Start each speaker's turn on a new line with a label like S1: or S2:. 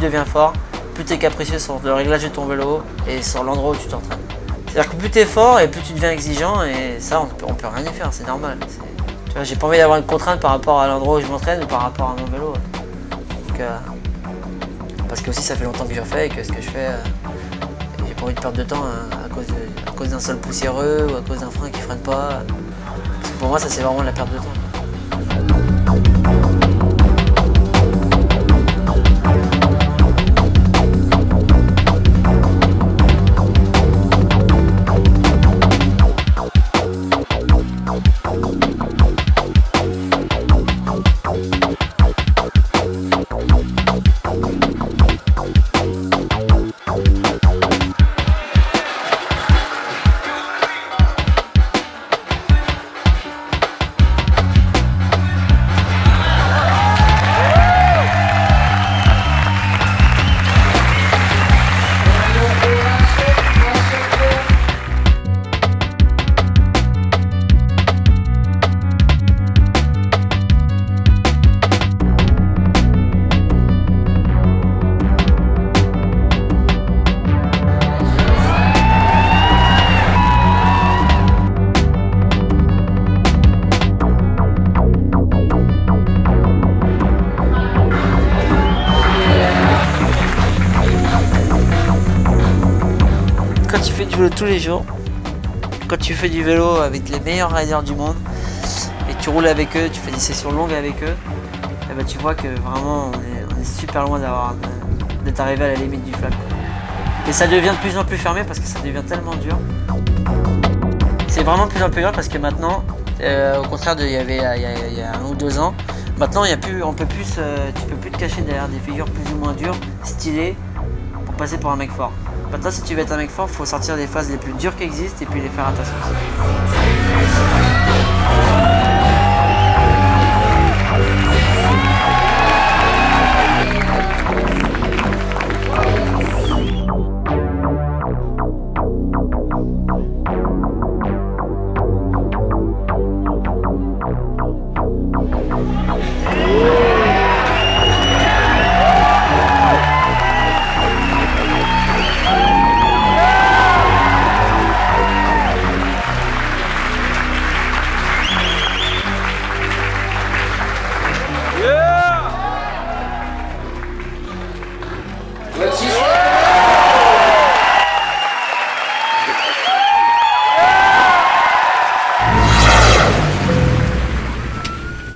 S1: deviens fort, plus tu es capricieux sur le réglage de ton vélo et sur l'endroit où tu t'entraînes. C'est-à-dire que plus tu es fort et plus tu deviens exigeant et ça on peut, peut rien y faire, c'est normal. Tu j'ai pas envie d'avoir une contrainte par rapport à l'endroit où je m'entraîne ou par rapport à mon vélo. Parce que aussi ça fait longtemps que je fais et que ce que je fais, euh, j'ai pas envie de perdre de temps hein, à cause d'un sol poussiéreux ou à cause d'un frein qui freine pas. Pour moi ça c'est vraiment de la perte de temps. Quand tu fais du vélo tous les jours, quand tu fais du vélo avec les meilleurs riders du monde et tu roules avec eux, tu fais des sessions longues avec eux, eh ben, tu vois que vraiment on est, super loin d'avoir d'être arrivé à la limite du flag. Et ça devient de plus en plus fermé parce que ça devient tellement dur. C'est vraiment de plus en plus dur parce que maintenant, euh, au contraire de il y avait il y a, un ou deux ans, maintenant il y a plus, on peut plus, tu peux plus te cacher derrière des figures plus ou moins dures, stylées, passer pour un mec fort. Maintenant, si tu veux être un mec fort, faut sortir des phases les plus dures qui existent et puis les faire à ta sauce.